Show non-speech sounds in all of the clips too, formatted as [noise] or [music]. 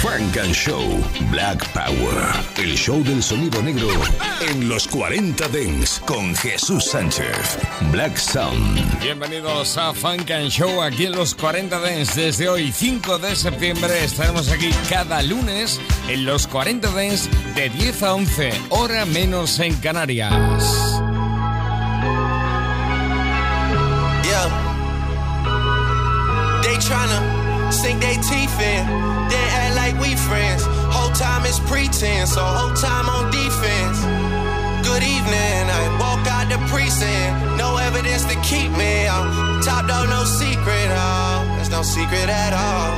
Frank and Show Black Power. El show del sonido negro en los 40 Dents con Jesús Sánchez. Black Sound. Bienvenidos a Funk and Show aquí en los 40 Dents. Desde hoy, 5 de septiembre, estaremos aquí cada lunes en los 40 Dents de 10 a 11, hora menos en Canarias. Yeah. They tryna sink their teeth in, then act like we friends. Whole time is pretense, so whole time on defense. Good evening, I walk out the precinct. No evidence to keep me out. Top dog, no secret, oh. There's no secret at all.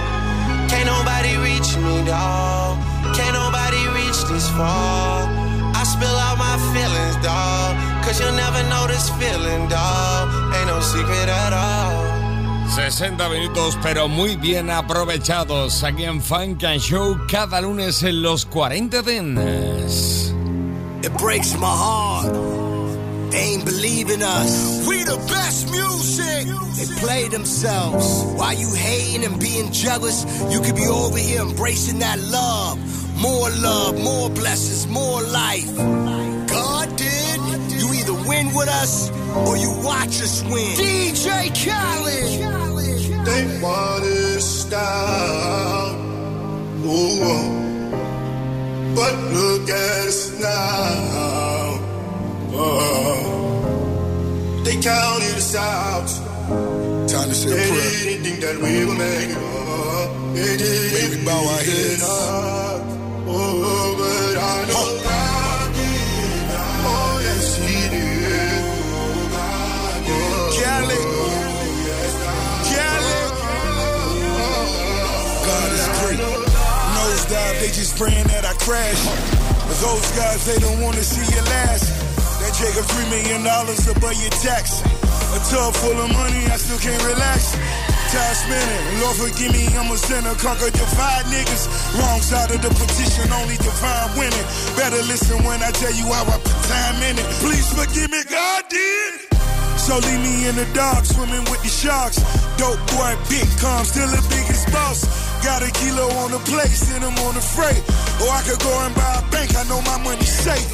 Can't nobody reach me, dawg. Can't nobody reach this far. I spill out my feelings, dawg. Cause you'll never know this feeling, dawg. Ain't no secret at all. 60 minutos, pero muy bien aprovechados aquí en Funk and Show cada lunes en los 40 Dents. It breaks my heart. They ain't believing us. We the best music. They play themselves. While you hating and being jealous, you could be over here embracing that love. More love, more blessings, more life. God did. You either win with us or you watch us win. DJ Khaled. They want us down. Ooh, oh. But look at us now. Oh. They counted us out. Time to say a They prayer. didn't think that we would make it up. They didn't May bow our believe in heads. They just praying that I crash. But those guys, they don't want to see you last. That Jacob three million dollars above your tax. A tub full of money, I still can't relax. Time spinning, Lord forgive me, I'm a sinner. Conquer divide niggas. Wrong side of the petition, only divine winning. Better listen when I tell you how I put time in it. Please forgive me, God did. So leave me in the dark, swimming with the sharks. Dope boy, big calm, still the biggest boss. Got a kilo on the plate, send him on the freight. Or I could go and buy a bank, I know my money's safe.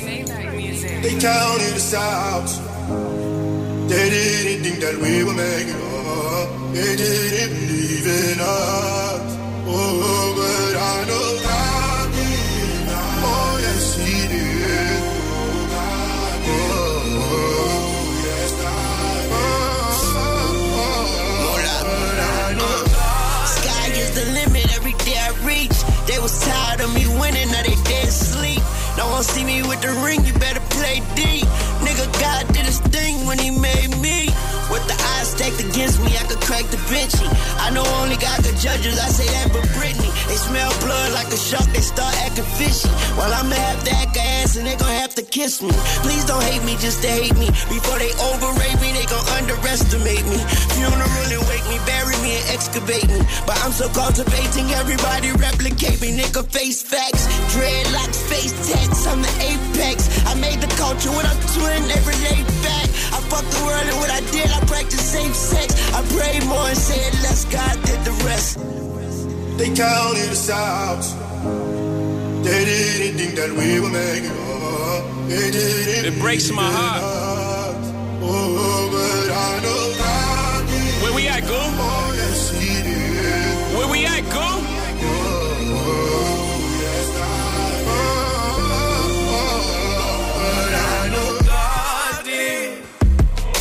They counted us out. They didn't think that we would make it. They didn't believe in us. Oh, but I know I reach. They was tired of me winning, now they dead sleep. No one see me with the ring, you better play D. Nigga, God did his thing when he made me. With the eyes stacked against me, I could crack the benchy. I know only God could judge us, I say that for Britney. They smell blood like a shark, they start acting fishy. Well, I'ma have to act ass and they gon' have to kiss me. Please don't hate me just to hate me. Before they overrate me, they gon' underestimate me. Funeral and wake me, bury me and excavate me. But I'm so cultivating, everybody replicate me. Nigga, face facts, dreadlocks, face tats, I'm the apex. I made the culture what I'm doing every day back. I fuck the world and what I did, I practice safe sex. I pray more and say it less, God did the rest. They counted us out. They didn't think that we would make it up. They didn't. It breaks my heart. Oh, but I know God did. Where we at, Goo?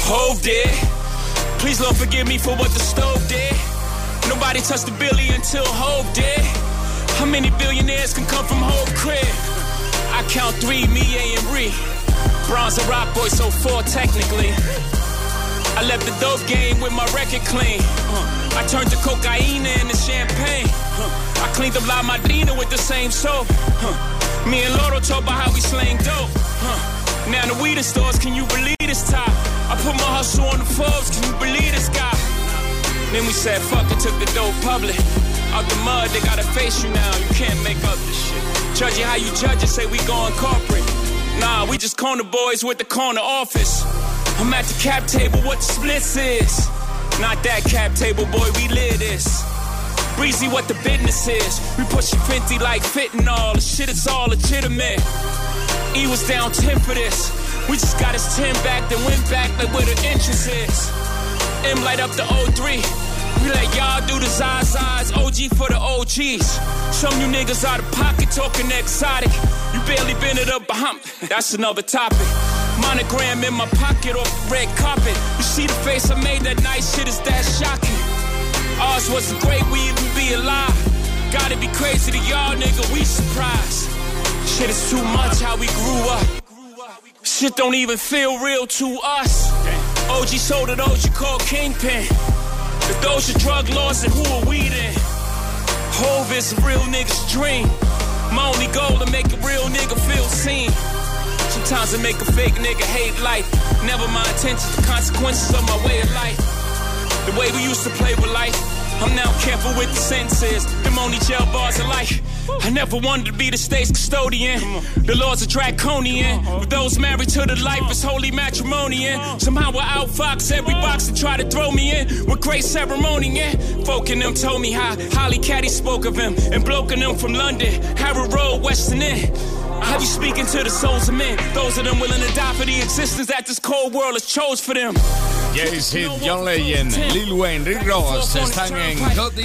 Hove did. Please, Lord, forgive me for what the stove did. Nobody touched the billy until Hove did. How many billionaires can come from Hove crib? I count three, me, A, and Ree. Bronze and rock boy, so four technically. I left the dope game with my record clean. I turned the cocaine into champagne. I cleaned up La Madrina with the same soap. Me and Loro talk about how we slang dope. Now the weed stores, can you believe this time. Put my hustle on the Forbes, can you believe this guy? Then we said, fuck it, took the dope public. Out the mud, they gotta face you now. You can't make up this shit. Judge it how you judge it, say we going corporate. Nah, we just corner boys with the corner office. I'm at the cap table, what the splits is. Not that cap table, boy, we live this. Breezy, what the business is. We pushing 50 like fitting all. The shit is all legitimate. E was down 10 for this. We just got his 10 back, then went back like where the entrance is. M light up the O3. We let y'all do the Zazas, OG for the OGs. Some you niggas out of pocket talking exotic. You barely been it up behind. That's another topic. Monogram in my pocket off the red carpet. You see the face I made that night, shit is that shocking. Ours wasn't great, we even be alive. Gotta be crazy to y'all, nigga, we surprised. Shit is too much how we grew up. Shit don't even feel real to us. OG sold it, OG called Kingpin. If those are drug laws, then who are we then? Hove is a real nigga's dream. My only goal to make a real nigga feel seen. Sometimes I make a fake nigga hate life. Never my intentions, the consequences of my way of life. The way we used to play with life. I'm now careful with the sentences. Them only jail bars of life. I never wanted to be the state's custodian. The laws are draconian. With those married to the life is holy matrimony. And somehow I outfox every box to try to throw me in with great ceremony. Yeah, folk in them told me how Holly Caddy spoke of him and bloke in them from London, Harrow Road, Western End. Have you speaking to the souls of men? Those of them willing to die for the existence that this cold world has chose for them. Jay-Z, John Legend, Lil Wayne, Rick Ross están en Got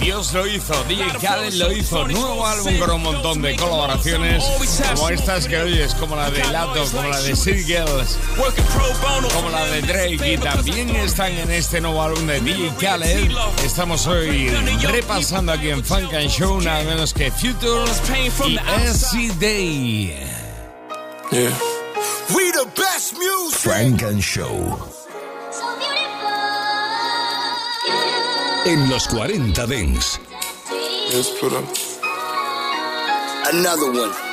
Dios lo hizo, DJ Khaled lo hizo, nuevo álbum con un montón de colaboraciones como estas que oyes, como la de Lato, como la de City Girls, como la de Drake y también están en este nuevo álbum de DJ Khaled. Estamos hoy repasando aquí en Funk and Show nada menos que Future y SC Day. Yeah. We the best music. Frank and Show. En los 40 Dents. Let's put up. Another one.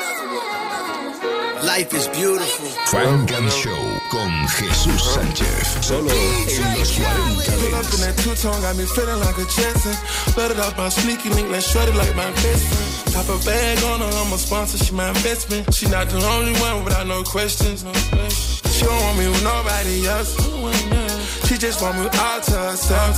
Life is beautiful. Funk and Show con Jesús Sánchez. Solo en los 40 Pull in that two-tone, got me feeling like a Jetson. Flooded up my sneaky link, like shorty like my best. Top a bag on her, I'm a sponsor, she my investment. She not the only one without no questions. No questions. She don't want me with nobody else. She just want me all to herself.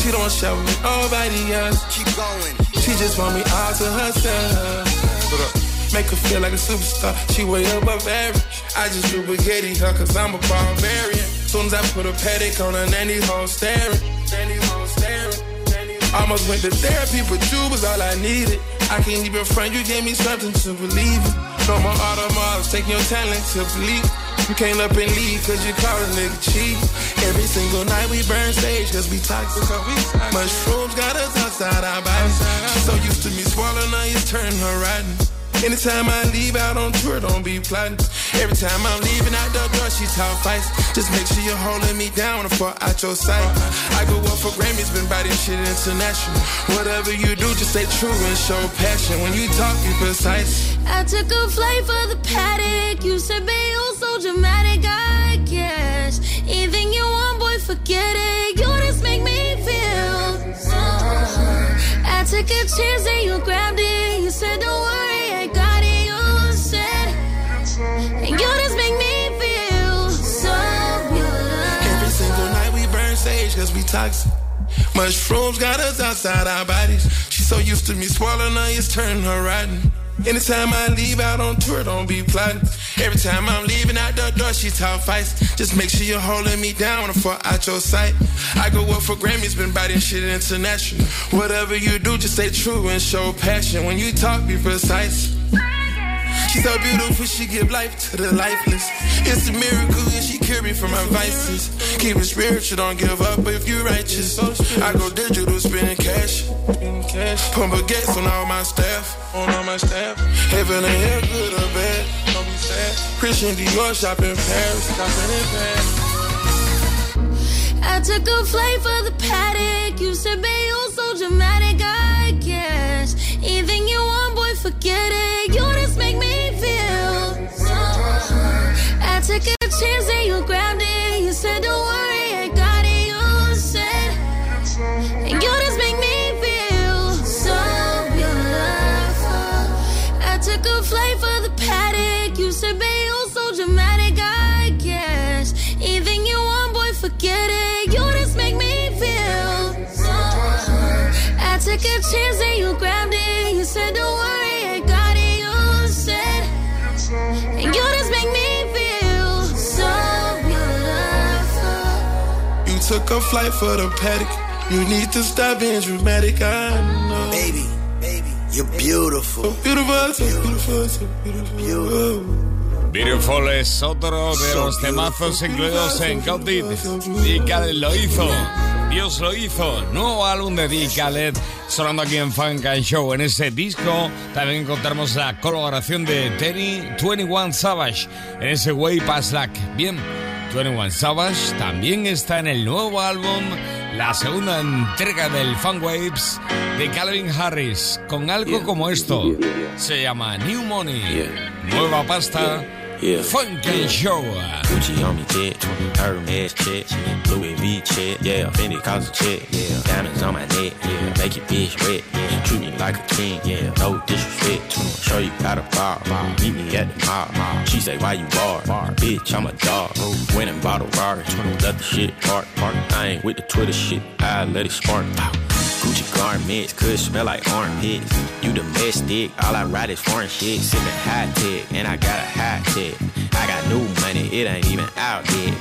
She don't share with nobody else. Keep going. She just want me all to herself. Make her feel like a superstar. She way above average. I just do spaghetti her cause I'm a barbarian. Soon as I put a paddock on her, nanny home staring. Nanny home staring. Almost went to therapy, but you was all I needed. I can't even front, you gave me something to believe in. No more automobiles, taking your talent to believe. You came up and leave cause you call a nigga cheap. Every single night we burn stage cause we toxic. Mushrooms got us outside our bodies. She's so used to me swallowing onions, turning her rotten. Anytime I leave out on tour, don't be plotting. Every time I'm leaving out the door, she talk fights. Just make sure you're holding me down before out your sight. I go up for Grammys, been by this shit international. Whatever you do, just stay true and show passion. When you talk, be precise. I took a flight for the paddock. You said, babe, you're so dramatic, I guess. Anything you want, boy, forget it. You just make me feel. I took a chance and you grabbed it. Toxic. Mushrooms got us outside our bodies. She's so used to me swallowing onions, turning her rotten. Anytime I leave out on tour, don't be plotting. Every time I'm leaving out the door, she talk fights. Just make sure you're holding me down before out your sight. I go up for Grammys, been this shit international. Whatever you do, just stay true and show passion. When you talk, be precise. She's so beautiful, she give life to the lifeless. It's a miracle and she cure me from my vices. Keep it spiritual, don't give up if you righteous. I go digital, spending cash. Put baguettes on all my staff. On all my staff. Heaven and hell, good or bad. Christian Dior shopping in Paris. Shopping in Paris. I took a flight for the paddock. You said, babe, you're so dramatic, I guess. Anything you want, boy, forget it. Took a flight for the paddock. You need to stop being dramatic. I know. Baby, baby, you're beautiful. So beautiful, so beautiful, so beautiful. Beautiful es otro de los temazos incluidos en Got It. Y Khaled lo hizo. Dios lo hizo. Nuevo álbum de D. Khaled sonando aquí en Funk and Show. En ese disco también encontramos la colaboración de Terry 21 Savage en ese Way Past Luck. Bien, 21 Savage también está en el nuevo álbum, la segunda entrega del Fun Waves de Calvin Harris, con algo como esto. Se llama New Money. Nueva pasta. Funk and Show. Gucci on me check, Hermes check, Louis V check, yeah, Fendi cause a check, yeah, diamonds on my neck, yeah, make your bitch wet, yeah, treat me like a king, yeah, no disrespect, show you how to bar, meet me at the mall, she say why you bar, bitch I'm a dog, went and bought a Rari, let the shit park, park, I ain't with the Twitter shit, I let it spark, Gucci garments could smell like armpits. You domestic, all I ride is foreign shit. Sipping high tech, and I got a high tech. I got new money, it ain't even out yet.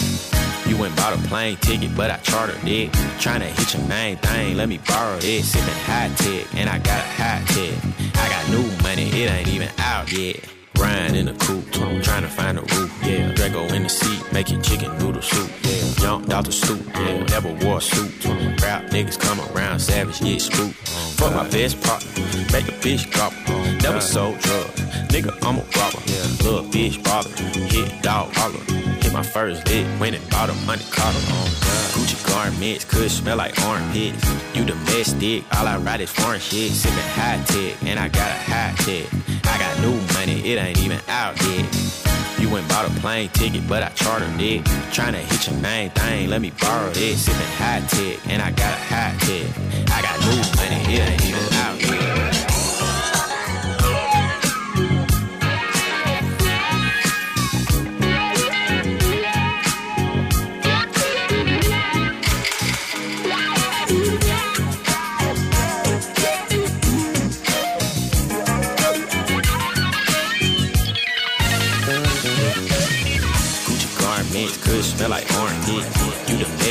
You went bought a plane ticket, but I chartered it. Tryna hit your main thing, let me borrow it. Sipping high tech, and I got a high tech. I got new money, it ain't even out yet. Ryan in the coupe, trying to find a roof. Yeah, Drago in the seat, making chicken noodle soup. Yeah, jumped out the stoop. Yeah, never wore a suit. Rap niggas come around, savage, yeah, spook. Fuck my best partner, make a bitch gobble. Never sold drugs, nigga, I'm a robber. Yeah, little bitch bother, hit dog holler. Hit my first lick, went and bought a money collar. Gucci garments could smell like armpits. You domestic, all I ride is foreign shit. Sipping high tech, and I got a high tech. I got new money, it ain't even out yet. You went bought a plane ticket, but I chartered it. Tryna hit your main thing, let me borrow this. Sipping high tech, and I got a high tech. I got new money, it ain't even out yet.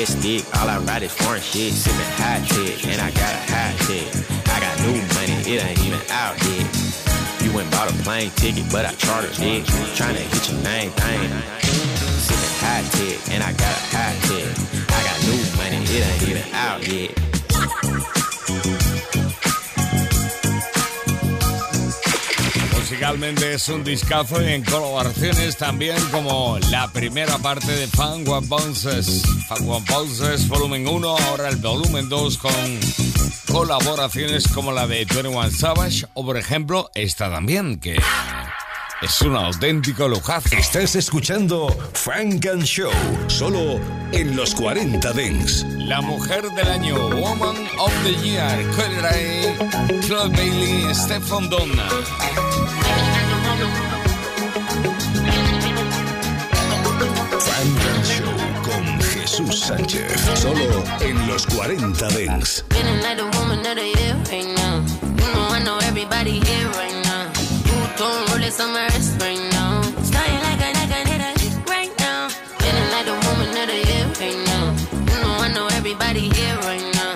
All I ride is foreign shit. Sipping high tech, and I got a high tech. I got new money, it ain't even out yet. You went bought a plane ticket, but I chartered it. Tryna hit your main thing. Sipping high tech, and I got a high tech. I got new money, it ain't even out yet. Musicalmente es un discazo y en colaboraciones también como la primera parte de Fun One Bounces. Fun One Bounces volumen 1, ahora el volumen 2 con colaboraciones como la de 21 Savage o por ejemplo esta también que es un auténtico lujazo. Estás escuchando Funk and Show, solo en los 40 Dents. La mujer del año, Woman of the Year, Claude Bailey, Stefan Donna. Funk and Show con Jesús Sánchez, solo en los 40 Dents. Roll on my wrist right now. Starting like a like I a lick right now. Feeling like the woman of the year right now. You know I know everybody here right now.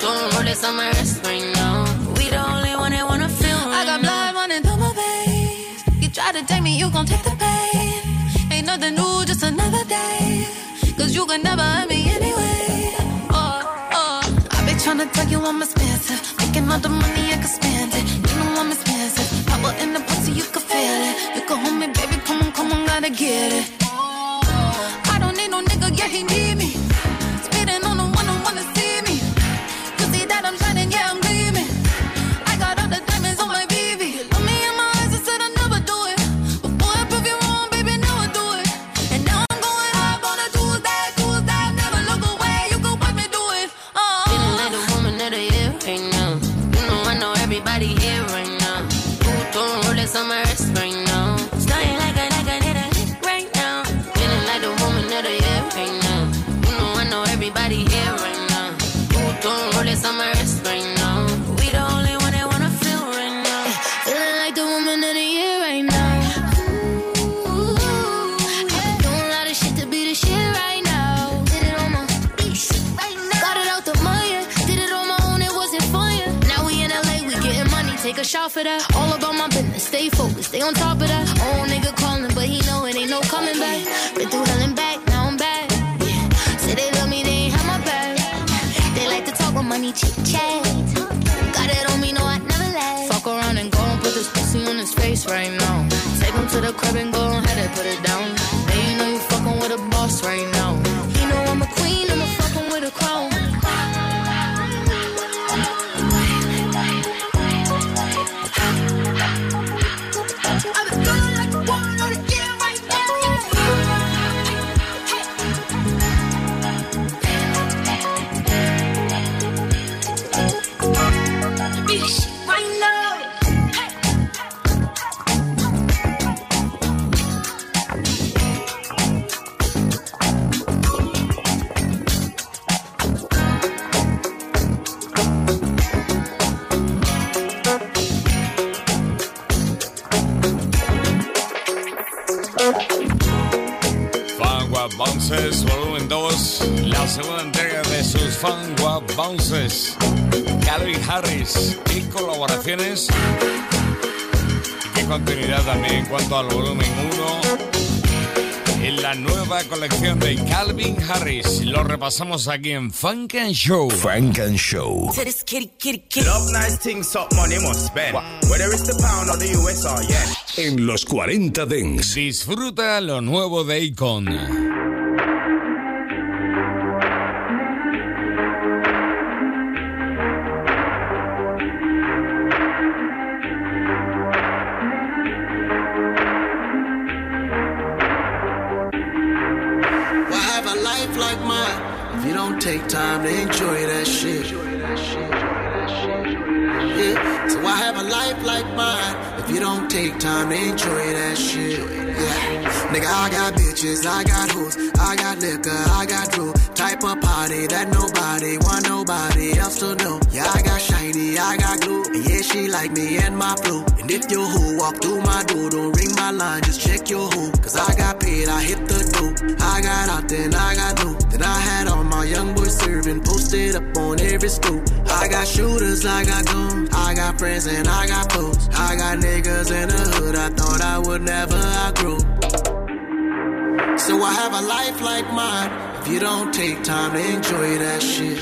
Don't roll it on my wrist right now. We the only one that wanna feel right I got blood running through my veins. You try to take me, you gon' take the pain. Ain't nothing new, just another day. Cause you can never hurt me anyway. Oh, oh. I be tryna tell you I'm expensive. Making all the money, I can spend it. You know I'm expensive. Power in the can feel it. You can hold me, baby, come on, come on, gotta get it. Oh, I don't need no nigga, yeah, he need Qué colaboraciones y qué continuidad también en cuanto al volumen 1 en la nueva colección de Calvin Harris. Lo repasamos aquí en Funk and Show. Funk and Show. En los 40 Dents. Disfruta lo nuevo de Icon. Bitches, I got hoes, I got liquor, I got drew. Type of party that nobody want nobody else to know. Yeah, I got shiny, I got glue, yeah, she like me and my flow. And if your hoe walk through my door, don't ring my line, just check your hoe. Cause I got paid, I hit the dope. I got out, then I got new. Then I had all my young boys serving, posted up on every stool. I got shooters, I got guns. I got friends and I got foes. I got niggas in the hood I thought I would never outgrow. So I have a life like mine if you don't take time to enjoy that shit.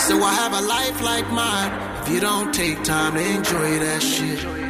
So I have a life like mine if you don't take time to enjoy that shit.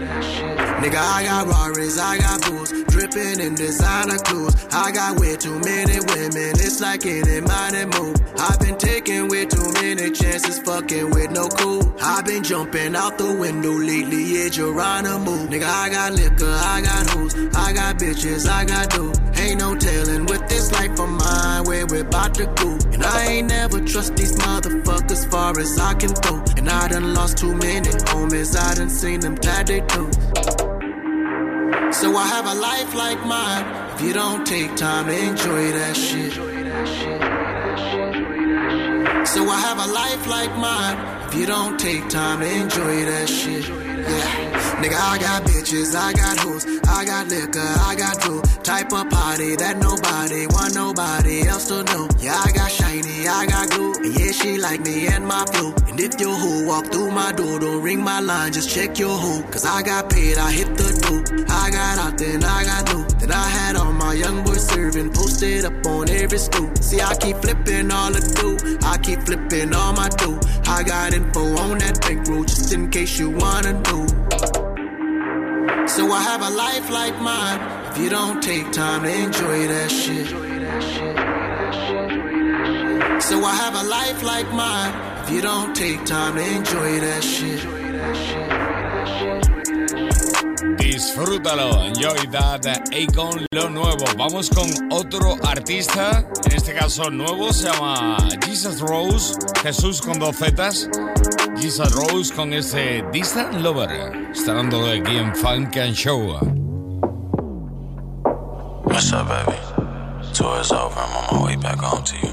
Nigga, I got Rarries, I got booze, dripping in designer clothes. I got way too many women, it's like any money move. I've been taking way too many chances, fucking with no cool. I've been jumping out the window lately, yeah, Geronimo. Nigga, I got liquor, I got hoes, I got bitches, I got dough. Ain't no telling what this life of mine, where we're about to go. And I ain't never trust these motherfuckers far as I can go. And I done lost too many homies, I done seen them tie their toes. So I have a life like mine if you don't take time to enjoy that shit. So I have a life like mine if you don't take time to enjoy that shit. Yeah. Nigga, I got bitches, I got hoes, I got liquor, I got drew. Type of party that nobody want nobody else to know. Yeah, I got shiny, I got glue, and yeah, she like me and my flow. And if your hoe walk through my door, don't ring my line, just check your hoe. Cause I got paid, I hit the dope. I got out, then I got new. Then I had all my young boys serving, posted up on every stoop. See, I keep flipping all the dough, I keep flipping all my dough. I got info on that bankroll, just in case you wanna know. So I have a life like mine if you don't take time to enjoy that shit. So I have a life like mine if you don't take time to enjoy that shit. Disfrútalo, enjoy that, Akon, lo nuevo. Vamos con otro artista, en este caso nuevo, se llama Jesus Rose, Jesús con dos zetas. Jesus Rose con ese Distant Lover, está dando aquí en Funk and Show. What's up, baby? Tour is over. I'm on my way back home to you.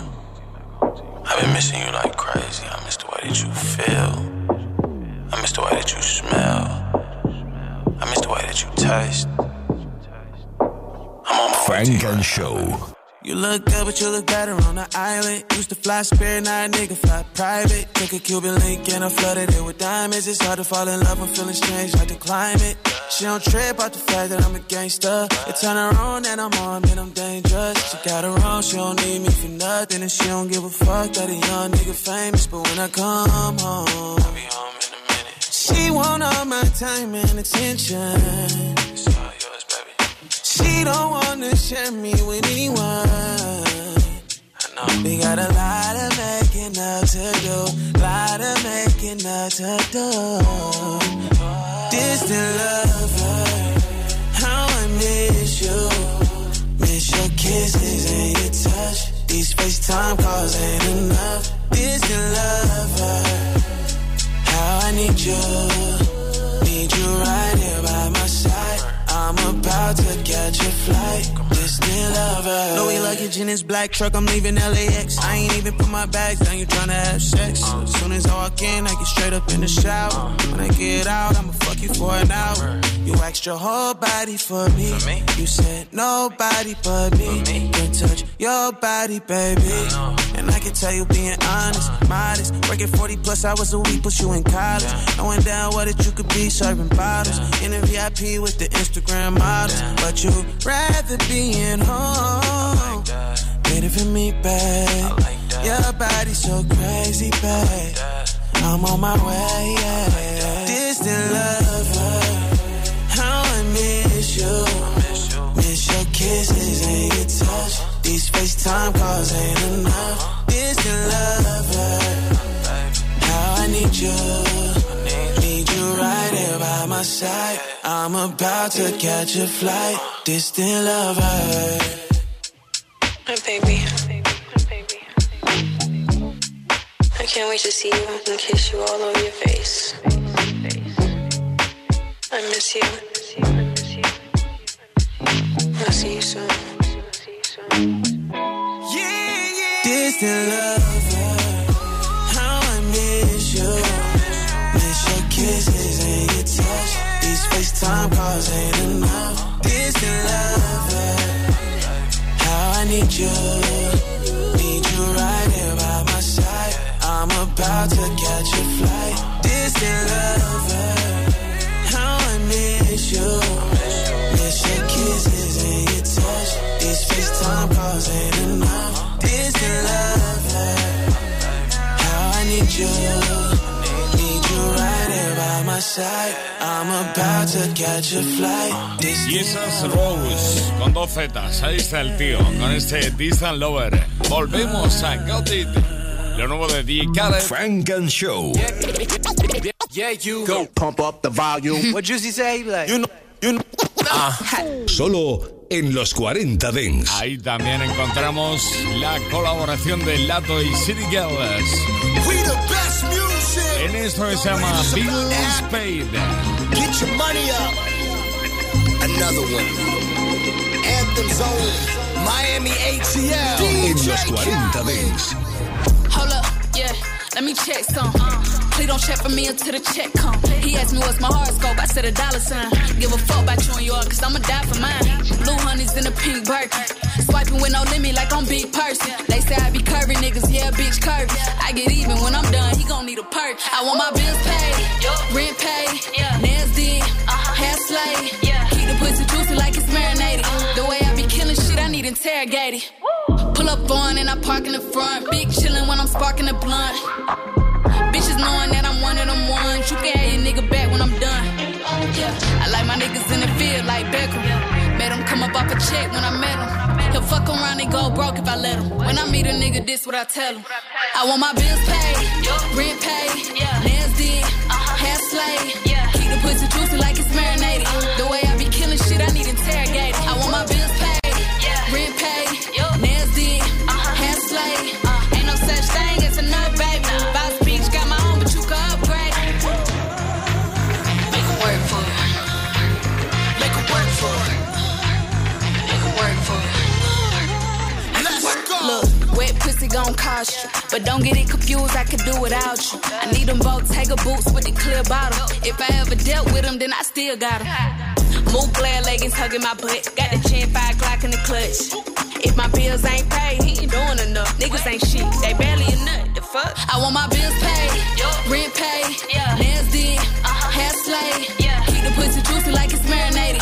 I've been missing you like crazy. I miss the way that you feel. I miss the way that you smell. I miss the way that you taste. I'm on my way to Funk you. and Show. You look good, but you look better on the island. Used to fly spirit, now a nigga fly private. Took a Cuban link and I flooded it with diamonds. It's hard to fall in love when feelings change like the climate. She don't trip out the fact that I'm a gangster. It turn her on and I'm on, and I'm dangerous. She got her own, she don't need me for nothing. And she don't give a fuck that a young nigga famous. But when I come home, I'll be home want all my time and attention. It's all yours, baby. She don't wanna share me with anyone. I know. We got a lot of making up to do. Lot of making up to do. Distant lover, how I miss you. Miss your kisses and your touch. These FaceTime calls ain't enough. Distant lover, how I need you. Need you right here by my side. I'm about to catch a flight. Distant lover. Louis luggage in this black truck, I'm leaving LAX. I ain't even put my bags down, you tryna have sex. As soon as I walk in, I get straight up in the shower. When I get out, I'ma fuck you for an hour. You asked your whole body for me. You said nobody but me can touch your body, baby. I can tell you being honest, modest. Working 40 plus hours a week, push you in college. Knowing down what it you could be, serving bottles. In a VIP with the Instagram models. But you'd rather be in home. Waiting for me, babe. Your body so crazy, babe. I'm on my way, yeah. Distant lover. How I miss you. Miss your kisses and your touch. These FaceTime calls ain't enough. Distant lover. How I need you. Need you right here by my side. I'm about to catch a flight. Distant lover. Hi, baby. Baby I can't wait to see you and kiss you all over your face. I miss you, I miss you, I miss you. I'll see you soon. Distant lover. How I miss you. Miss your kisses and your touch. These FaceTime calls ain't enough. Distant lover. How I need you. Need you right here by my side. I'm about to catch a flight. Distant lover. Esas Rose con dos Zetas. Ahí está el tío con este Distant Lover. Volvemos a Got It. Lo nuevo de Khaled. Frank and Show. Yeah, you go pump up the volume. [laughs] what Juicy say? Like, you know, you know. [laughs] Solo en los 40 Dents. Ahí también encontramos la colaboración de Lato y City Girls. We the best music. En esto que se llama Bill Spade. Get your money up. Another one. Anthem Zone. Miami ATL. En los DJ 40 Dents. Hold up, yeah. Let me check some. Please don't check for me until the check come. He asked me what's my horoscope. I said a dollar sign. Give a fuck about you and yours, cause I'ma die for mine. Blue honey's in a pink Birkin. Swiping with no limit like I'm big person. They say I be curvy niggas, yeah, bitch curvy. I get even when I'm done, he gon' need a perk. I want my bills paid, rent paid, nails did, hair slayed. Keep the pussy juicy like it's marinated. The way I be killing shit, I need interrogated. Pull up on and I park in the front. Big chillin' when I'm sparking the blunt. Knowing that I'm one of them ones. You can have your nigga back when I'm done. I like my niggas in the field like Beckham. Made him come up off a check when I met him. He'll fuck around and go broke if I let him. When I meet a nigga, this what I tell him. I want my bills paid, rent paid, nails did, hair slayed. Keep the pussy juicy like it's marinated. The way I be killing shit, I need interrogated. I want my bills pussy gon' cost you. But don't get it confused, I could do without you. I need them both Tiger boots with the clear bottom. If I ever dealt with them, then I still got them. Move glare leggings hugging my butt. Got the chin five o'clock in the clutch. If my bills ain't paid, he ain't doing enough. Niggas ain't shit, they barely a nut. The fuck? I want my bills paid, rent paid, nails did, uh-huh. hair slayed. Keep the pussy juicy like it's marinated.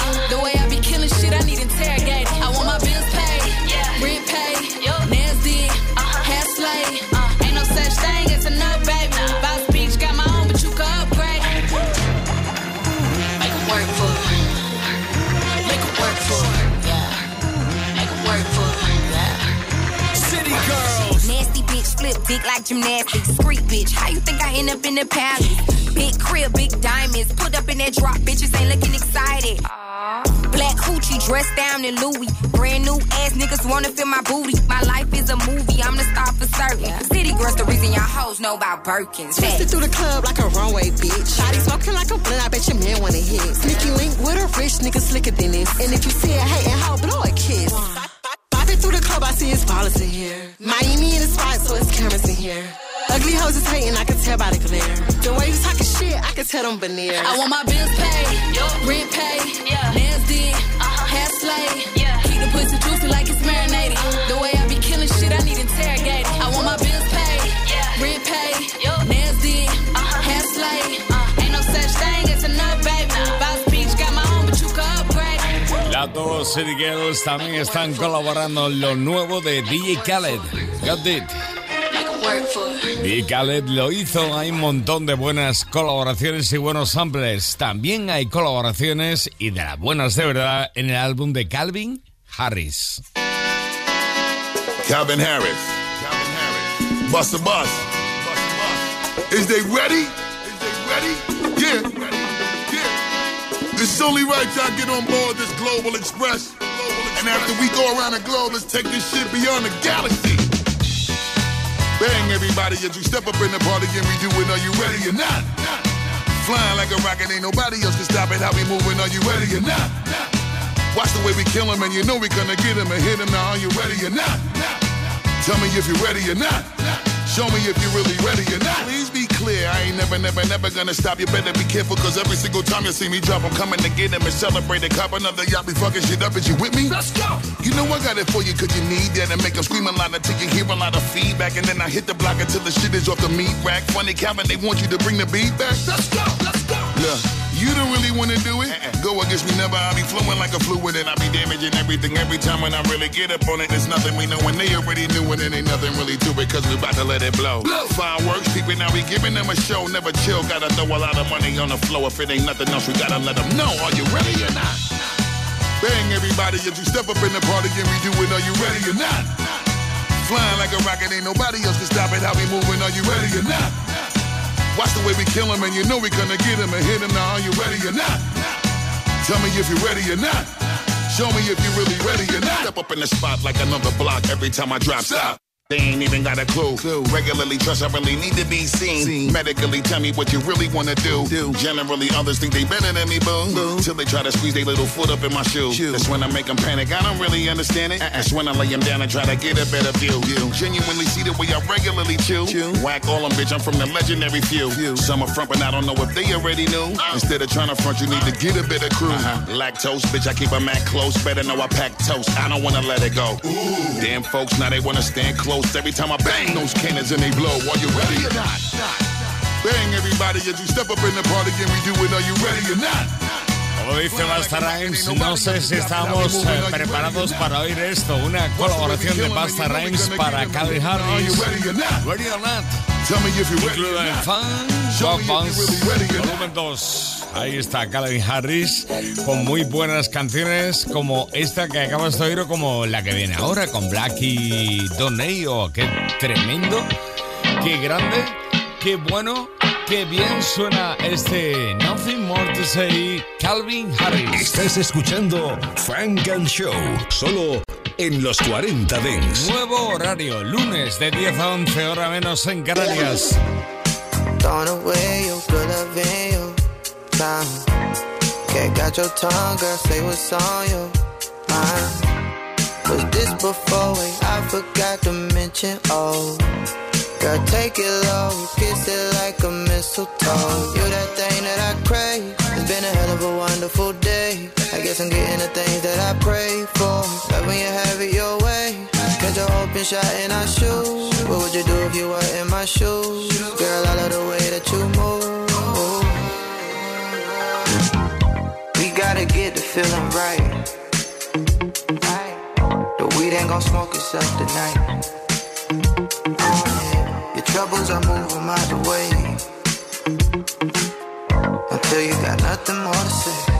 Dick like gymnastics. Street bitch, how you think I end up in the palace? Big crib, big diamonds. Put up in that drop, bitches ain't looking excited. Black coochie dressed down in Louis. Brand new ass niggas wanna feel my booty. My life is a movie, I'm the star for certain. City girls, the reason y'all hoes know about Birkins. Twisted through the club like a runway, bitch. Body smoking like a blunt, I bet your man wanna hit. Sneaky link with a rich nigga slicker than this. And if you see a hating hoe, blow a kiss. Bopping through the club, I see his in here. Miami in the spot, so it's cameras in here. Ugly hoes is hating, I can tell by the glare. The way you talking shit, I can tell them veneers. I want my bills paid, rent paid, nails did, hair slayed. Keep the pussy juicy like it's marinated. The dos City Girls también están colaborando en lo nuevo de DJ Khaled. Got it. Y Khaled lo hizo, hay un montón de buenas colaboraciones y buenos samples. También hay colaboraciones y de las buenas de verdad en el álbum de Calvin Harris. Calvin Harris. Calvin Harris. Busta Bus. Is they ready? Is they ready? It's only right y'all get on board this Global Express. And after we go around the globe, let's take this shit beyond the galaxy. Bang everybody as you step up in the party and we do it. Are you ready or not? Flying like a rocket, ain't nobody else can stop it. How we moving? Are you ready or not? Watch the way we kill 'em and you know we gonna get 'em and hit 'em. Now are you ready or not? Tell me if you're ready or not. Show me if you're really ready or not. Please be clear, I ain't never, never, never gonna stop. You better be careful, cause every single time you see me drop, I'm coming to get 'em and celebrate a cop another y'all be fucking shit up. Is you with me? Let's go! You know I got it for you, cause you need that and make 'em scream a lot until you hear a lot of feedback. And then I hit the block until the shit is off the meat rack. Funny Calvin, they want you to bring the beat back. Let's go! Let's go! Look, you don't really wanna do it. Go against me never, I be flowing like a fluid and I be damaging everything every time when I really get up on it. There's nothing we know and they already knew it and ain't nothing really to it cause we about to let it blow. Fireworks, people now we giving them a show. Never chill, gotta throw a lot of money on the floor. If it ain't nothing else, we gotta let them know. Are you ready or not? Bang everybody as you step up in the party and we do it. Are you ready or not? Flying like a rocket, ain't nobody else can stop it. How we moving? Are you ready or not? Watch the way we kill 'em and you know we gonna get 'em and hit 'em. Now are you ready or not? Tell me if you're ready or not. Show me if you're really ready or not. Step up in the spot like another block every time I drop stop. They ain't even got a clue. Regularly trust I really need to be seen. Medically tell me what you really wanna do. do. Generally others think they better than me, boo. Till they try to squeeze their little foot up in my shoe. That's when I make them panic. I don't really understand it. That's when I lay them down and try to get a better view. Genuinely see the way I regularly chew. Whack all them, bitch. I'm from the legendary few. Some are front, but I don't know if they already knew. Uh. Instead of trying to front, you need to get a better crew. Uh-huh. Lactose, bitch. I keep a Mac close. Better know I pack toast. I don't wanna let it go. Damn folks, now they wanna stand close. Every time I bang those cannons and they blow. Are you ready or not? Bang everybody as you step up in the party and we do it. Are you ready or not? Como dice Basta Rhymes, no sé si estamos eh, preparados para oír esto. Una colaboración de Basta Rhymes para Calvin Harris. Ready or not? Incluida en Fan, Rock Bands, volumen 2. Ahí está Calvin Harris con muy buenas canciones como esta que acabas de oír o como la que viene ahora con Blackie Doney. Oh, qué tremendo, qué grande, qué bueno, qué bien suena este Nothing More to Say Calvin Harris. Estás escuchando Frank and Show, solo en los 40 Dents. Nuevo horario, lunes de 10 a 11, hora menos en Canarias. Throwing away your good love in your mouth. Can't got your tongue, girl, say what's on your mind. Was this before? Wait, I forgot to mention, oh. Girl, take it low, kiss it like a mistletoe. You that thing that I crave. It's been a hell of a wonderful day. I guess I'm getting the things that I pray for. Love when you have it your way. Open shot in our shoes. What would you do if you were in my shoes? Girl, I love the way that you move. We gotta get the feeling right. The weed ain't gon' smoke itself tonight. Your troubles are moving out the way. Until you got nothing more to say.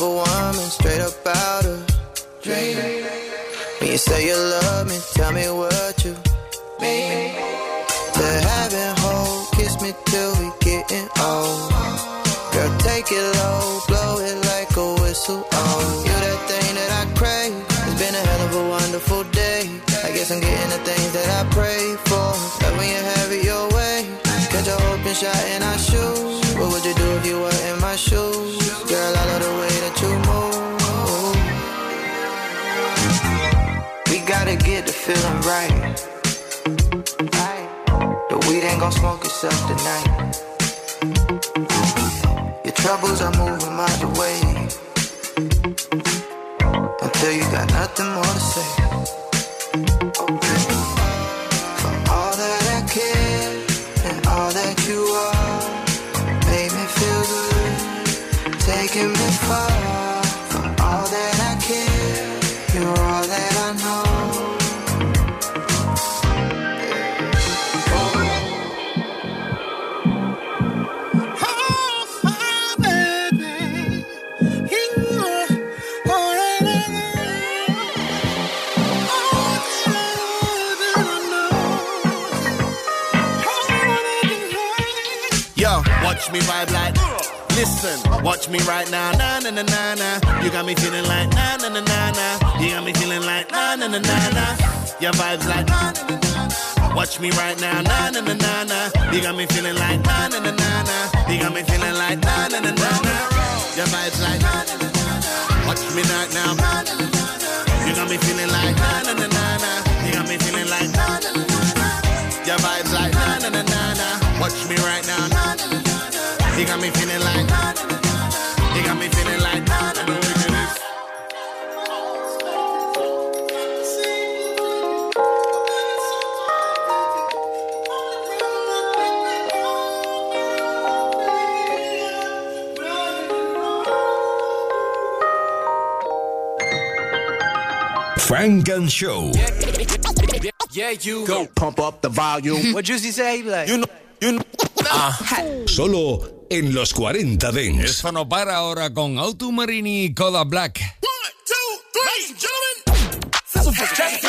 A woman, straight up out of dream. When you say you love me, tell me what you mean. To heaven hold, kiss me till we getting old. Girl, take it low, blow it like a whistle. Oh, you that thing that I crave. It's been a hell of a wonderful day. I guess I'm getting the things that I pray for. Love when you have it your way. Catch a open shot in our shoes. What would you do if you were in my shoes? Feeling right. The weed ain't gon' smoke itself tonight. Your troubles are moving my way. Until you got nothing more to say. Watch me right now, na na na na na. You got me feeling like na na na na na. You got me feeling like na na na na na. Your vibes like na na na na. Watch me right now, na na na na na. You got me feeling like na na na na na. You got me feeling like na na na na na. Your vibes like na na na na na. Watch me right now, na na na na na. You got me feeling like na na na na na. You got me feeling like na na na na na. Your vibes like na na na na na. Watch me right now, na na na na na. You got me feeling like na na You feeling like. Funk and Show. Yeah, you go pump up the volume. [laughs] What Juicy say? Like, You know, you know. [laughs] Solo en los 40 Dents. Esto no para ahora con Auto Marini y Coda Black. Ladies and gentlemen,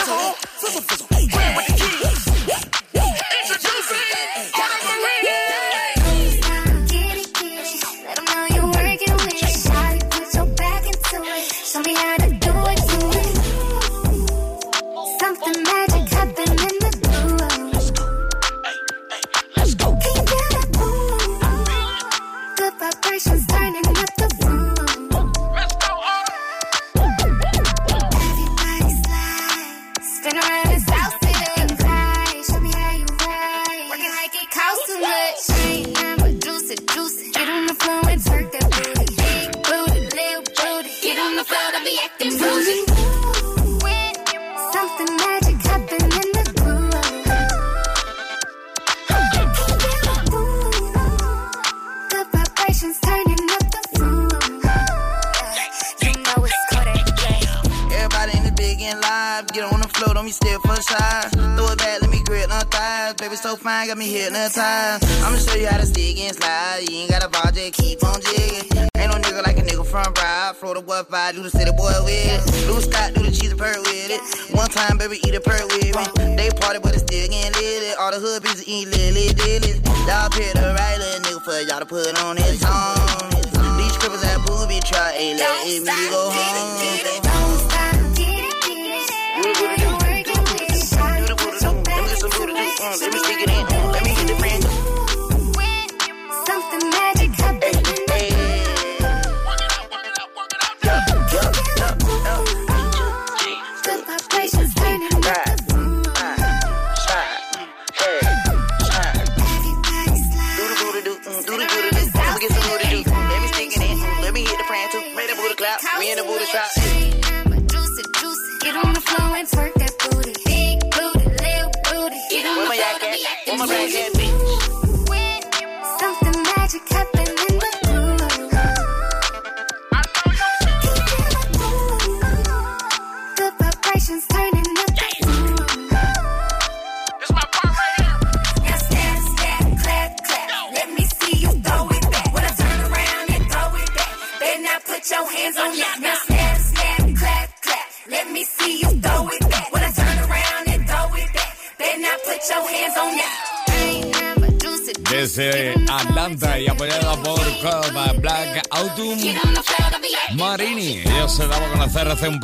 All the hood pieces eat lily dilly. Y'all pick the right little nigga for y'all to put on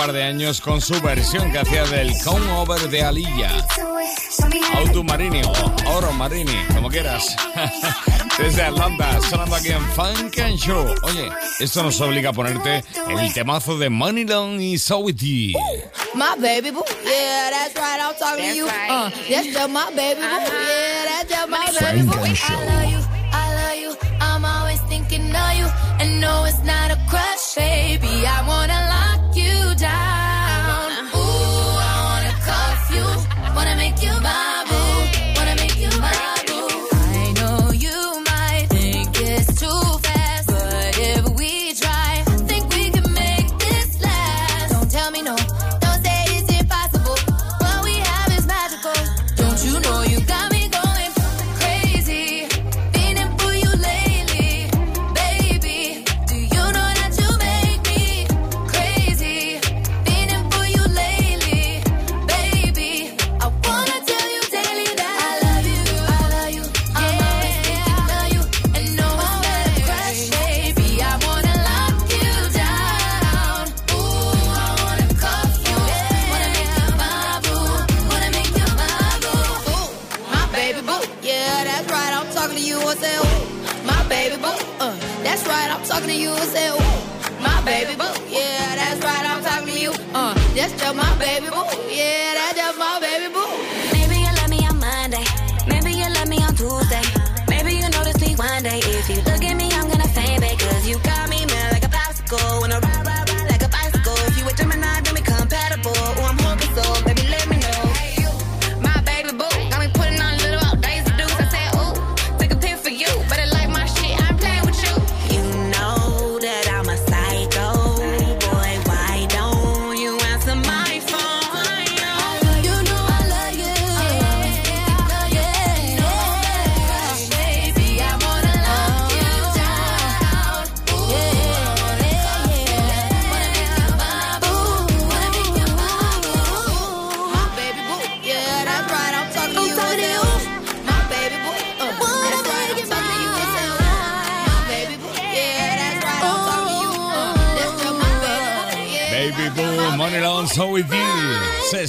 par de años con su versión que hacía del Come Over de Aliyah. Autumn Marini o Oro Marini, como quieras. [laughs] Desde Atlanta, sonando aquí en Funk and Show. Oye, esto nos obliga a ponerte el temazo de Money Long y So With You. My baby boo, yeah, that's right. I'm talking to you. Uh, that's just my baby boo, yeah, that's just my baby boo. I love you,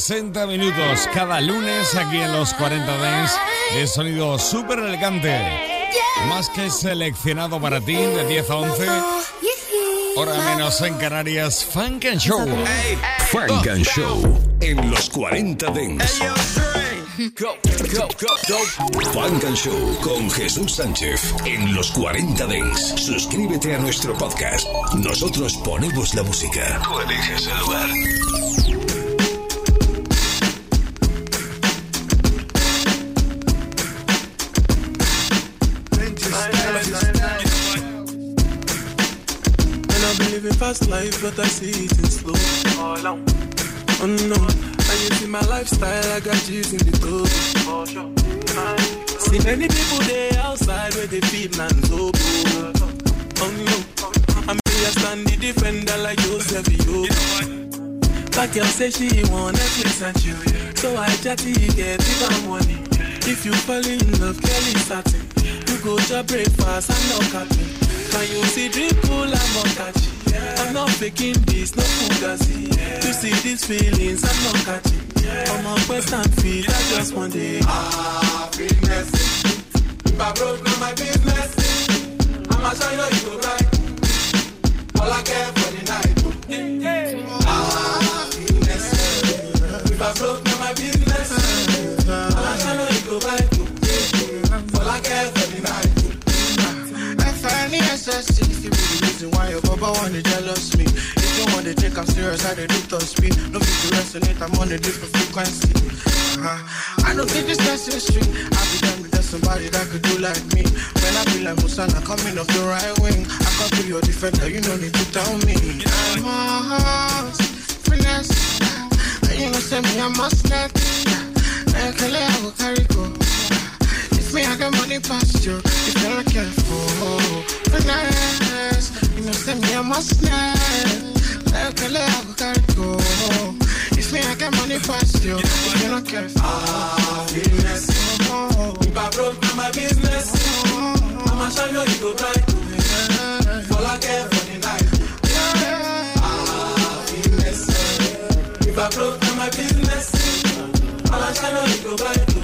60 minutos cada lunes aquí en los 40 Dance de sonido súper elegante. Más que seleccionado para ti de 10 a 11. Hora menos en Canarias, Funk and Show. Funk and Show en los 40 Dents. Funk and Show con Jesús Sánchez en los 40 Dents. Suscríbete a nuestro podcast. Nosotros ponemos la música. Tú eliges el lugar. Fast life, but I see it in slow. Oh no, and you see my lifestyle, I got G's in the top. See many people there outside where they feel man's hope. Oh no, I'm here stand the defender like Joseph Yo. Back girl say she want Netflix and chill, so I chatty get even money. If you fall in love, Kelly satin. You go to breakfast and no capping. Can you see drip cool and not catchy? I'm not faking this, no fugazi. You see these feelings, I'm not catching. I'm on quest and feed, I just want it. Ah, business. If I broke, now my business. I'ma shine on you right. All I care for the night. Ah, business. If I broke, now my business. I'ma shine on you right. All I care for the night. I find the SSC if you be the reason why your papa wanna jealous me. If want to take I'm serious, I did it to speed. No fit to resonate, I'm on a different frequency. Uh-huh. I don't think this necessary. I'll be done with somebody that could do like me. When I be like Musana coming off the right wing, I can't be your defender, you no need to tell me. I'm a finesse. You know, say me, I must not. And Kele, I will carry go. If me, I got money past you. If you're not careful, finesse. You know, me, I must Kele, will carry. If me, I money past you. If you're not careful, Ah, business. If I broke, now my business. I'ma show you you. Fall again for the night. Ah, business. If I broke, now my business. I'ma show you you.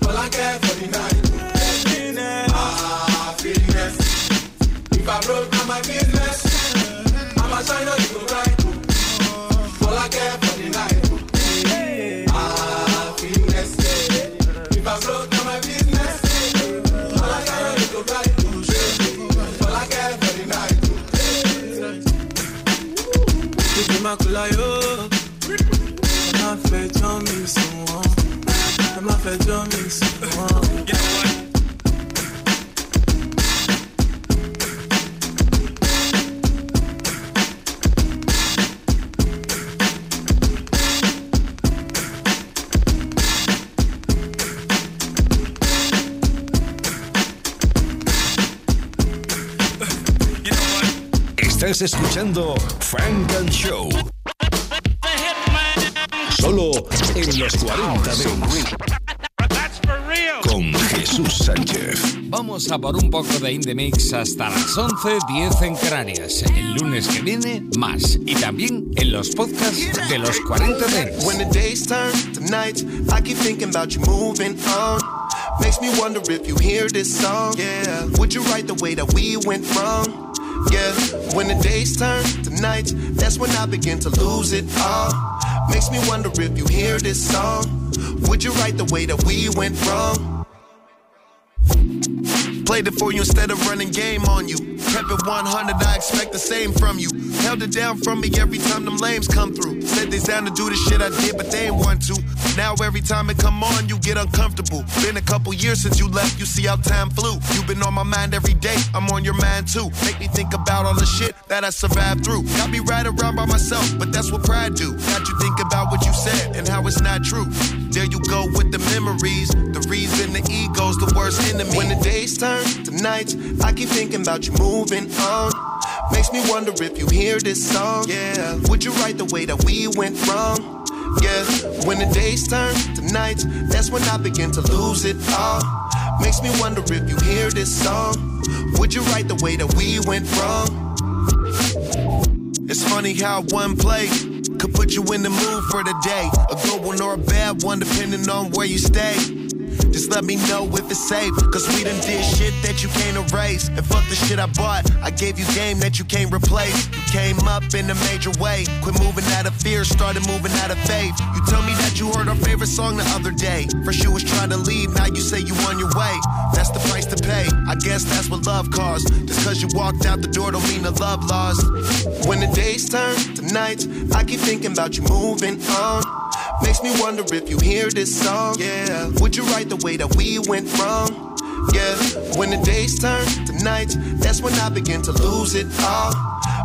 Fall again for the night. I broke, now my business. I'ma show you you go right. Fall again for the night. Ah, business. If I broke, now my business. I'ma show you you go right. Fall again for the night. Baby, ma kula yo. Ẹ má fẹjọ́ mi sùn wọ́n. Ẹ má fẹjọ́ mi sùn wọ́n. Estás escuchando Frank and Show. Solo en los 40 Dents. Con Jesús Sánchez. Vamos a por un poco de Indie Mix hasta las 11, 10 en Canarias. El lunes que viene, más. Y también en los podcasts de los 40 Dents. When the days turn to nights, I keep thinking about you moving on. Makes me wonder if you hear this song. Yeah, would you write the way that we went wrong? Yeah, when the days turn to nights, that's when I begin to lose it all. Makes me wonder if you hear this song. Would you write the way that we went wrong? Played it for you instead of running game on you. It 100, I expect the same from you. Held it down from me every time them lames come through. Said they down to do the shit I did, but they ain't want to. Now every time it come on, you get uncomfortable. Been a couple years since you left, you see how time flew. You've been on my mind every day, I'm on your mind too. Make me think about all the shit that I survived through. Got me right around by myself, but that's what pride do. Got you think about what you said and how it's not true. There you go with the memories. The reason the ego's the worst enemy. When the days turn to nights, I keep thinking about you moving on. Makes me wonder if you hear this song. Yeah, would you write the way that we went wrong? Yeah, when the days turn to nights, that's when I begin to lose it all. Makes me wonder if you hear this song. Would you write the way that we went wrong? It's funny how one play could put you in the mood for the day. A good one or a bad one, depending on where you stay. Just let me know if it's safe. Cause we done did shit that you can't erase. And fuck the shit I bought. I gave you game that you can't replace. You came up in a major way. Quit moving out of fear, started moving out of faith. You tell me that you heard our favorite song the other day. First you was trying to leave, now you say you on your way. That's the price to pay. I guess that's what love costs. Just cause you walked out the door don't mean the love lost. When the days turn to nights, I keep thinking about you moving on. Makes me wonder if you hear this song. Yeah, would you write the way that we went from? Yeah, when the days turn to nights, that's when I begin to lose it all.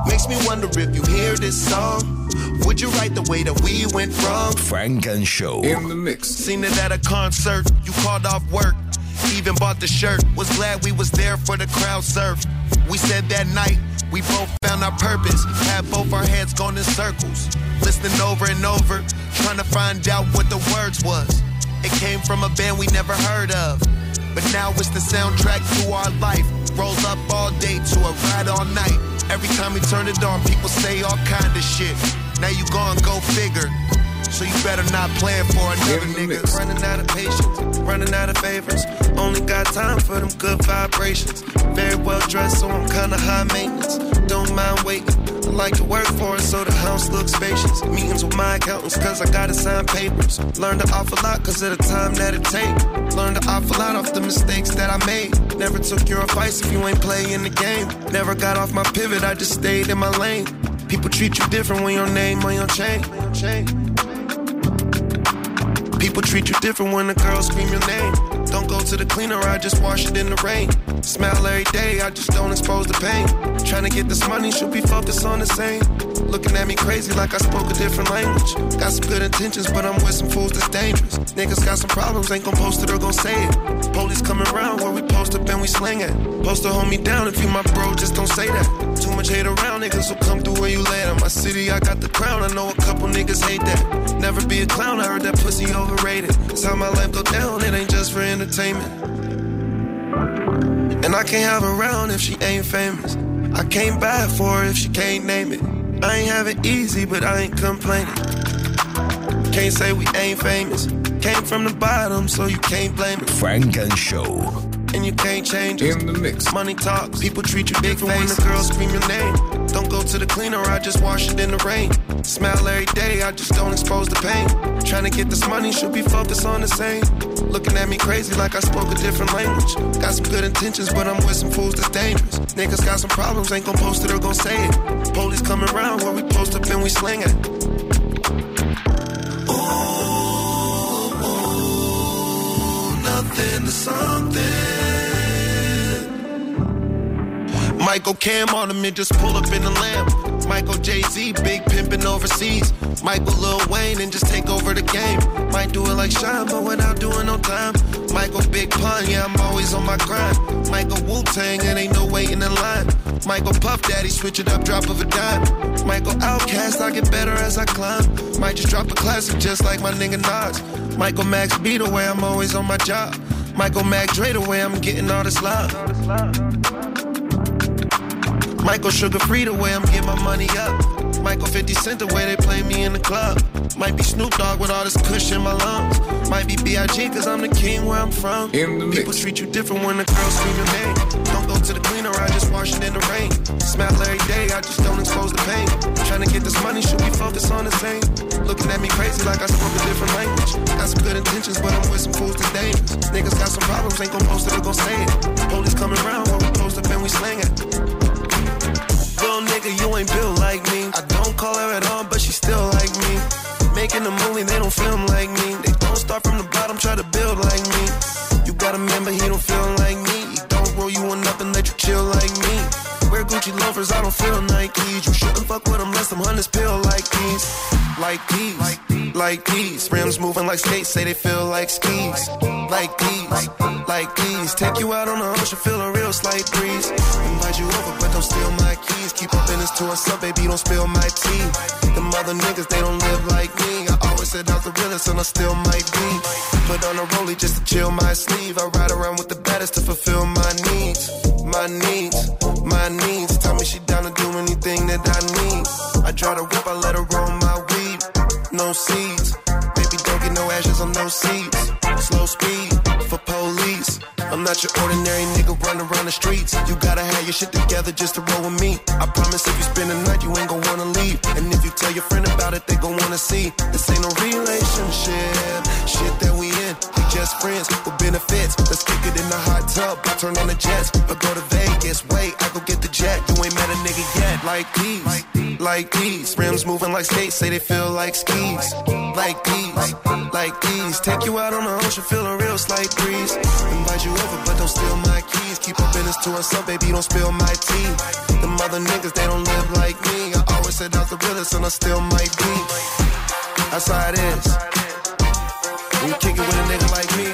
Makes me wonder if you hear this song. Would you write the way that we went from? Funk and Show. In the mix. Seen it at a concert, you called off work. Even bought the shirt, was glad we was there for the crowd surf. We said that night, we both found our purpose. Had both our heads going in circles. Listening over and over, trying to find out what the words was. It came from a band we never heard of. But now it's the soundtrack to our life. Rolls up all day to a ride all night. Every time we turn it on, people say all kind of shit. Now you gon' go figure. So you better not plan for another nigga. Running out of patience, running out of favors. Only got time for them good vibrations. Very well dressed, so I'm kinda high maintenance. Don't mind waiting. I like to work for it, so the house looks spacious. Meetings with my accountants, cause I gotta sign papers. Learned an awful lot, cause of the time that it take. Learned an awful lot off the mistakes that I made. Never took your advice if you ain't playing the game. Never got off my pivot, I just stayed in my lane. People treat you different when your name on your chain. People treat you different when the girls scream your name. Don't go to the cleaner, I just wash it in the rain. Smile every day, I just don't expose the pain. Trying to get this money, should be focused on the same. Looking at me crazy like I spoke a different language. Got some good intentions, but I'm with some fools that's dangerous. Niggas got some problems, ain't gon' post it or gon' say it. Police coming around where we post up and we sling it. Post to hold me down if you my bro, just don't say that. Too much hate around, niggas will come through where you lay. In my city, I got the crown, I know a couple niggas hate that. Never be a clown, I heard that pussy overrated. That's how my life go down, it ain't just for entertainment. And I can't have her around if she ain't famous. I can't buy for her if she can't name it. I ain't have it easy, but I ain't complaining. Can't say we ain't famous. Came from the bottom, so you can't blame it. Funk and Show. And you can't change it. In the mix. Money talks. People treat you different when the girls scream your name. Don't go to the cleaner, I just wash it in the rain. Smile every day, I just don't expose the pain. Trying to get this money, should be focused on the same. Looking at me crazy like I spoke a different language. Got some good intentions, but I'm with some fools that's dangerous. Niggas got some problems, ain't gon' post it or gon' say it. Police coming around where we post up and we sling it. nothing to something. Michael Cam on him and just pull up in the lamb. Michael Jay Z, big pimpin' overseas. Michael Lil Wayne and just take over the game. Might do it like Sean, but without doing no time. Michael Big Pun, yeah, I'm always on my grind. Michael Wu Tang, and ain't no waiting in line. Michael Puff Daddy, switch it up, drop of a dime. Michael OutKast, I get better as I climb. Might just drop a classic just like my nigga Nas. Michael Max beat away, I'm always on my job. Michael Mac Dre the way I'm getting all this love. Michael Suga Free the way I'm getting my money up. Michael 50 Cent the way they play me in the club. Might be Snoop Dogg with all this kush in my lungs. Might be B.I.G. cause I'm the king where I'm from. People treat you different when the girls scream your name. Don't go to the cleaner, I just wash it in the rain. Smile every day, I just don't expose the pain. Trying to get this money, should we focus on the same? Looking at me crazy like I spoke a different language. Got some good intentions, but I'm with some fools that's dangerous. Niggas got some problems, ain't gon' post it or gon' say it. Police coming around where we post up and we slang it. Little nigga, you ain't built like me. I don't call her at all, but she still like me. Making a movie, they don't film like me. They don't start from the bottom, try to build like me. You gotta remember, he don't feel like me. Roll you one up and let you chill like me. Wear Gucci loafers, I don't feel Nikes. You shouldn't fuck with them unless them hunters peel like these. Like these, like these. Rims moving like skates, say they feel like skis. Like these, like these. Take you out on the ocean, feel a real slight breeze. Invite you over, but don't steal my keys. Keep to us up, baby, don't spill my tea. Them other niggas, they don't live like me. I always said I was the realest, and I still might be. Put on a rollie just to chill my sleeve. I ride around with the baddest to fulfill my needs. My needs, my needs. Tell me she down to do anything that I need. I draw the whip, I let her roll my weed. No seeds. Baby, don't get no ashes on no seeds. Slow speed for police. I'm not your ordinary nigga running around the streets. You gotta have your shit together just to roll with me. I promise if you spend the night, you ain't gon' wanna leave. And if you tell your friend about it, they gon' wanna see. This ain't no relationship. Shit that we in, we just friends with benefits. Let's kick it in the hot tub. I turn on the jets. I go to Vegas. Wait, I go get the jet. You ain't met a nigga yet. Like these, like these. Rims moving like skates, say they feel like skis. Like these, like these. Take you out on the ocean, feel a real slight breeze. Invite you over, but don't steal my keys. Keep our business to ourselves, baby, don't spill my tea. Them other niggas, they don't live like me. I always said I was the realest, and I still might be. That's how it is. When you kick it with a nigga like me,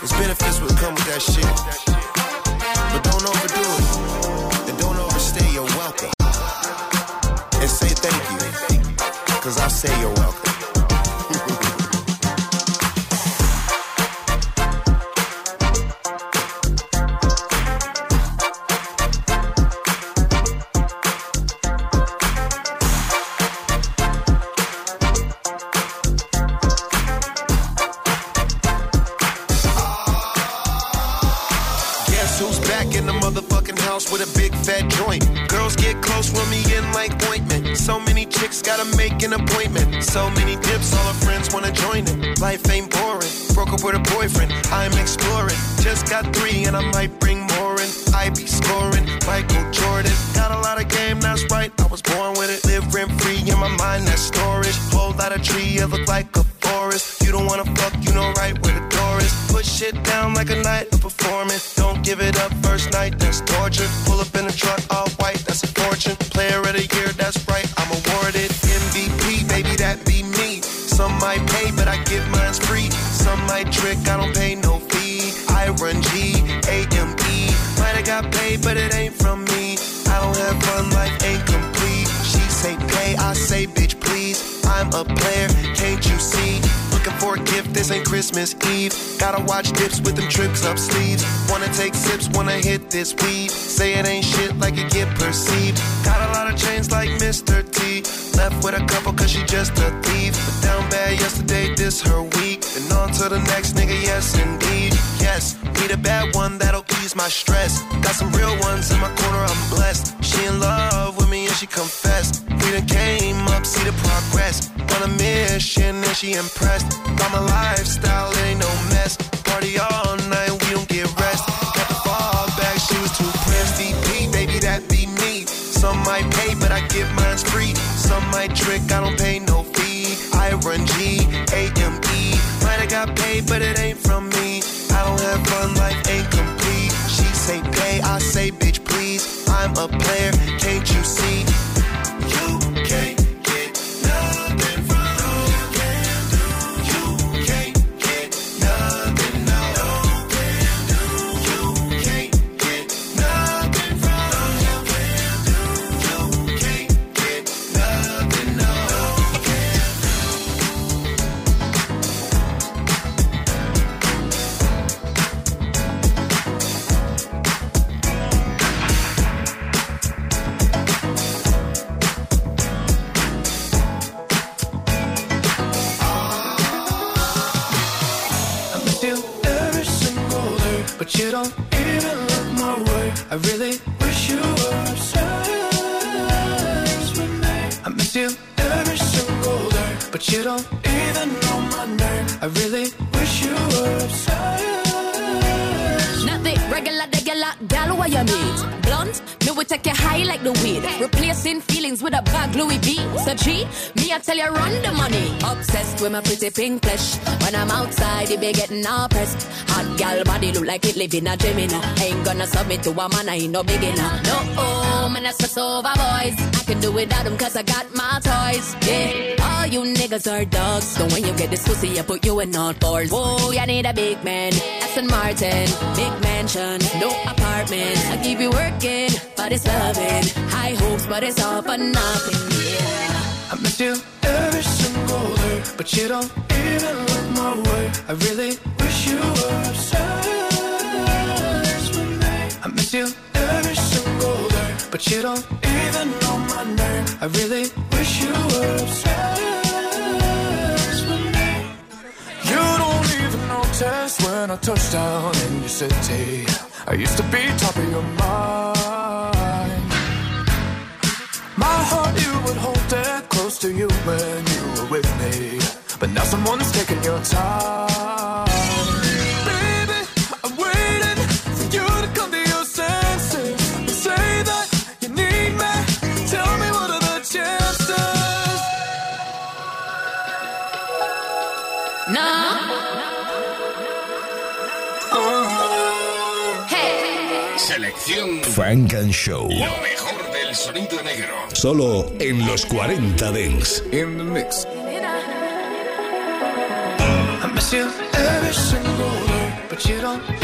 there's benefits will come with that shit. But don't overdo it. And don't overstay your welcome. And say thank you. Cause I say you're welcome. With a big fat joint? Girls get close with me in like ointment. So many chicks gotta make an appointment. So many dips, all her friends wanna join it. Life ain't boring. Broke up with a boyfriend, I'm exploring. Just got three and I might bring more in. I be scoring. Michael Jordan got a lot of game, that's right. I was born with it. Live rent free in my mind, that's storage. Whole lot of tree, it look like a forest. You don't wanna fuck, you know right where the door is. Put shit down like a night of performance. Don't give it up first night, that's torture. Pull up in a truck, all white, that's a fortune. Player of the year, that's right, I'm awarded. MVP, baby, that be me. Some might pay, but I give mine's free. Some might trick, I don't pay no fee. I run G, A-M-E. Might have got paid, but it ain't from me. I don't have fun, life ain't complete. She say pay, I say bitch please. I'm a player, can't you see? This ain't Christmas Eve. Gotta watch dips with them tricks up sleeves. Wanna take sips, wanna hit this weed. Say it ain't shit like it get perceived. Got a lot of chains like Mr. T. Left with a couple cause she just a thief. But down bad yesterday, this her week. On to the next nigga, yes indeed. Yes, need a bad one that'll ease my stress. Got some real ones in my corner, I'm blessed. She in love with me and she confessed. We done came up, see the progress. On a mission and she impressed. By my lifestyle, it ain't no mess. Party all night, we don't get rest. Got the fall back, she was too pressed. VP, baby, that be me. Some might pay, but I give mine's free. Some might trick, I don't pay no Got paid, but it ain't from me. I don't have fun, life ain't complete. She say pay, I say bitch please. I'm a player, with a bag Louis V. So G, me I tell you run the money. Obsessed with my pretty pink flesh. When I'm outside, it be getting all pressed. Hot gal body look like it live in a know. Ain't gonna submit to a man, I ain't no beginner. No, oh, man, I stress over boys. I can do without them cause I got my toys. Yeah, all you niggas are dogs. So when you get this pussy, I put you in all fours. Whoa, you need a big man. Aston Martin, big mansion, no apartment. I keep you working, but it's loving. High hopes, but it's all for nothing. Yeah. I miss you every single day, but you don't even look my way. I really wish you were obsessed with me. I miss you every single day, but you don't even know my name. I really wish you were obsessed with me. You don't even notice when I touch down in your city. I used to be top of your mind. My heart, you would hold it close to you when you were with me. But now someone's taking your time. Baby, I'm waiting for you to come to your senses. Say that you need me. Tell me what are the chances? No. Oh. Hey. Selección Funk and Show. No. 40 Negro. Solo en los 40 Dents. In the mix. I miss you every single day, but you don't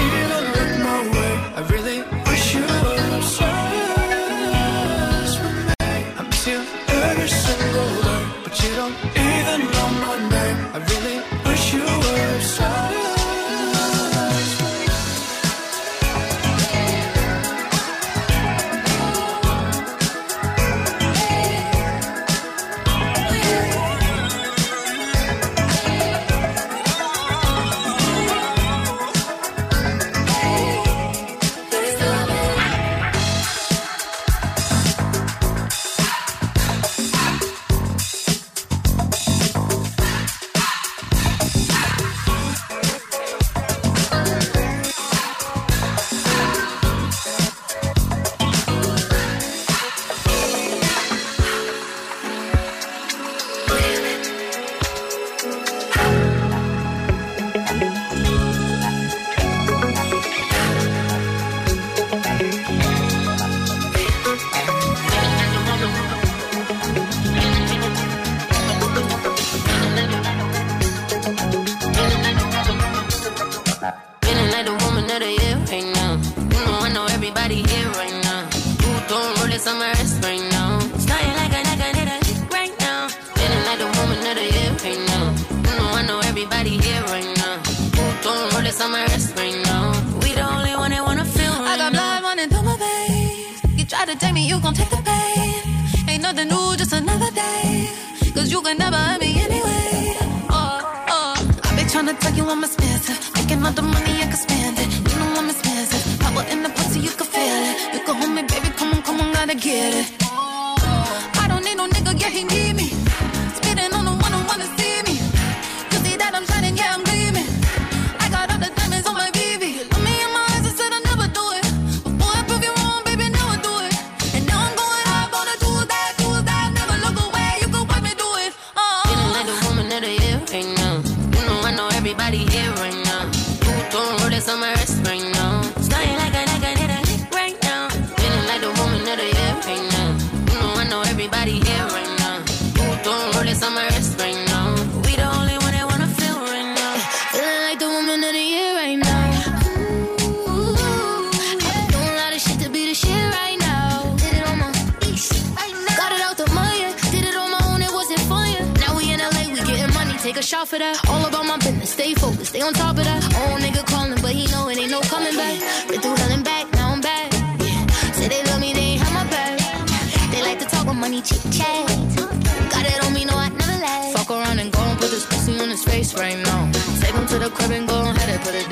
on my wrist right now. We the only one that wanna feel right I got blood running through my veins. You try to take me, you gon' take the pain. Ain't nothing new, just another day. Cause you can never hurt me anyway. Oh, oh. I be tryna tell you I'm expensive. Making all the money, I can spend on top of that. Old nigga calling, but he know it ain't no coming back. Been through hell and back, now I'm back. Say they love me, they ain't have my back. They like to talk about money, chit chat. Got it on me, no, I never lag. Fuck around and go and put this pussy on his face right now. Take him to the crib and go and put it down. And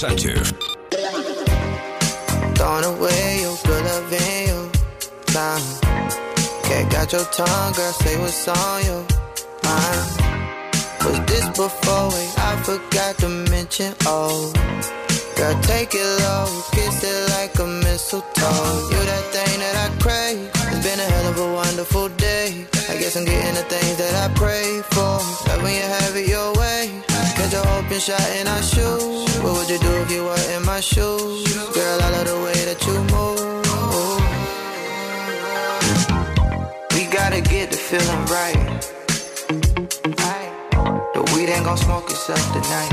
Sánchez. Throwing away your good loving you time. Can't got your tongue, girl, say what's on your mind. Was this before? Wait, I forgot to mention, oh. Girl, take it low, kiss it like a mistletoe. You that thing that I crave. It's been a hell of a wonderful day. I guess I'm getting the things that I pray for. Love when you have it your way. Catch a open shot in our shoes. You do if you were in my shoes? Girl, I love the way that you move. We gotta get the feeling right. The weed ain't gon' smoke itself tonight.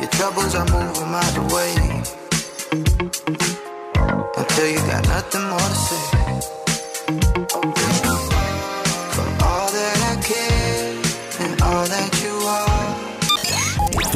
Your troubles are moving out the way. Until you got nothing more to say.